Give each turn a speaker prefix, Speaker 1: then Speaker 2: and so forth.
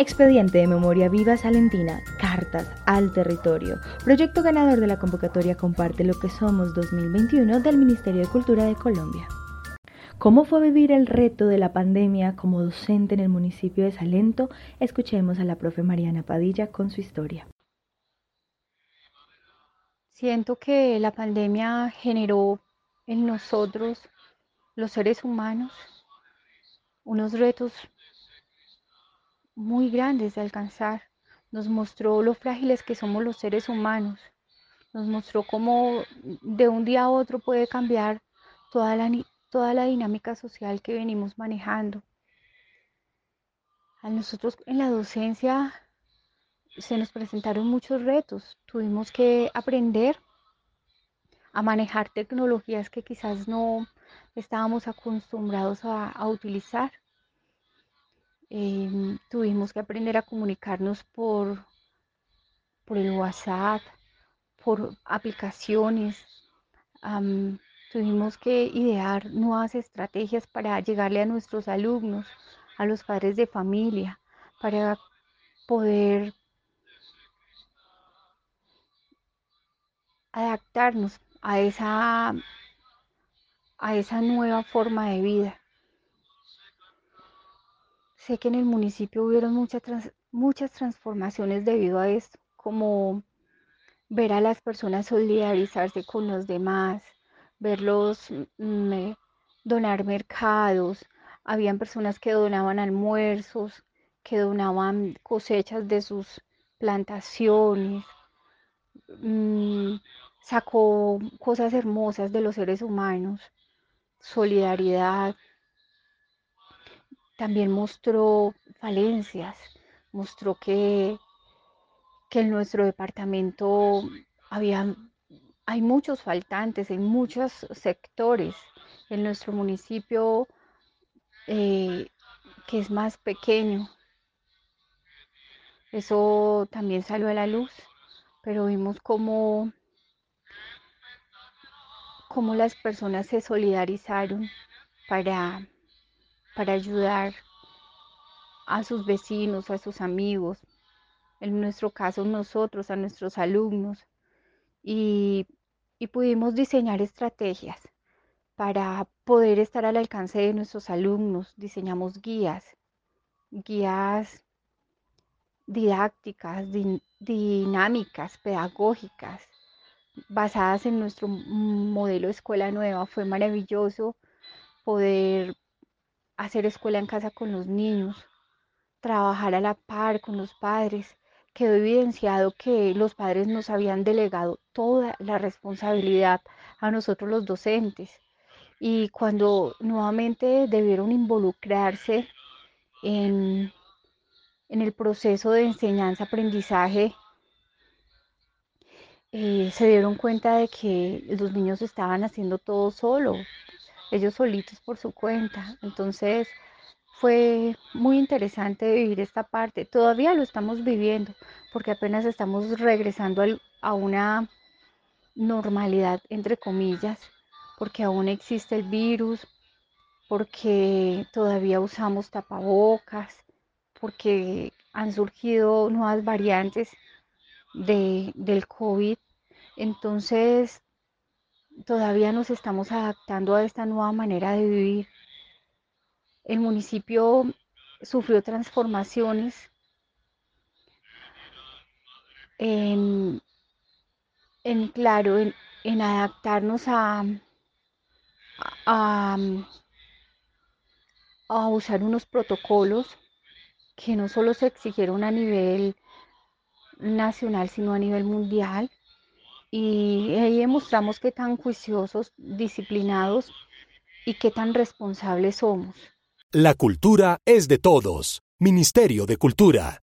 Speaker 1: Expediente de Memoria Viva Salentina, Cartas al Territorio, proyecto ganador de la convocatoria Comparte lo que somos 2021 del Ministerio de Cultura de Colombia. ¿Cómo fue vivir el reto de la pandemia como docente en el municipio de Salento? Escuchemos a la profe Mariana Padilla con su historia.
Speaker 2: Siento que la pandemia generó en nosotros, los seres humanos, unos retos muy grandes de alcanzar. Nos mostró lo frágiles que somos los seres humanos. Nos mostró cómo de un día a otro puede cambiar toda la, toda la dinámica social que venimos manejando. A nosotros en la docencia se nos presentaron muchos retos. Tuvimos que aprender a manejar tecnologías que quizás no estábamos acostumbrados a utilizar. Em, tuvimos que aprender a comunicarnos por, por el WhatsApp, por aplicaciones. tuvimos que idear nuevas estrategias para llegarle a nuestros alumnos, a los padres de familia, para poder adaptarnos a esa, a esa nueva forma de vida. Sé que en el municipio hubieron muchas, muchas transformaciones debido a esto, como ver a las personas solidarizarse con los demás, verlos mm, donar mercados, habían personas que donaban almuerzos, que donaban cosechas de sus plantaciones, mm, sacó cosas hermosas de los seres humanos, solidaridad, también mostró falencias, mostró que, que en nuestro departamento había, hay muchos faltantes en muchos sectores. En nuestro municipio, eh, que es más pequeño, eso también salió a la luz, pero vimos cómo, cómo las personas se solidarizaron para para ayudar a sus vecinos, a sus amigos, en nuestro caso nosotros, a nuestros alumnos, y, pudimos diseñar estrategias para poder estar al alcance de nuestros alumnos. Diseñamos guías, guías didácticas, dinámicas, pedagógicas, basadas en nuestro modelo escuela nueva. Fue maravilloso poder hacer escuela en casa con los niños, trabajar a la par con los padres. Quedó evidenciado que los padres nos habían delegado toda la responsabilidad a nosotros los docentes. Y cuando nuevamente debieron involucrarse en, en el proceso de enseñanza-aprendizaje, eh, se dieron cuenta de que los niños estaban haciendo todo solo, ellos solitos por su cuenta. Entonces fue muy interesante vivir esta parte. Todavía lo estamos viviendo porque apenas estamos regresando a una normalidad, entre comillas, porque aún existe el virus, porque todavía usamos tapabocas, porque han surgido nuevas variantes de, del COVID. Entonces, todavía nos estamos adaptando a esta nueva manera de vivir. El municipio sufrió transformaciones en, claro, en, adaptarnos a, a, a usar unos protocolos que no solo se exigieron a nivel nacional, sino a nivel mundial y ahí demostramos qué tan juiciosos, disciplinados y qué tan responsables somos.
Speaker 3: La cultura es de todos. Ministerio de Cultura.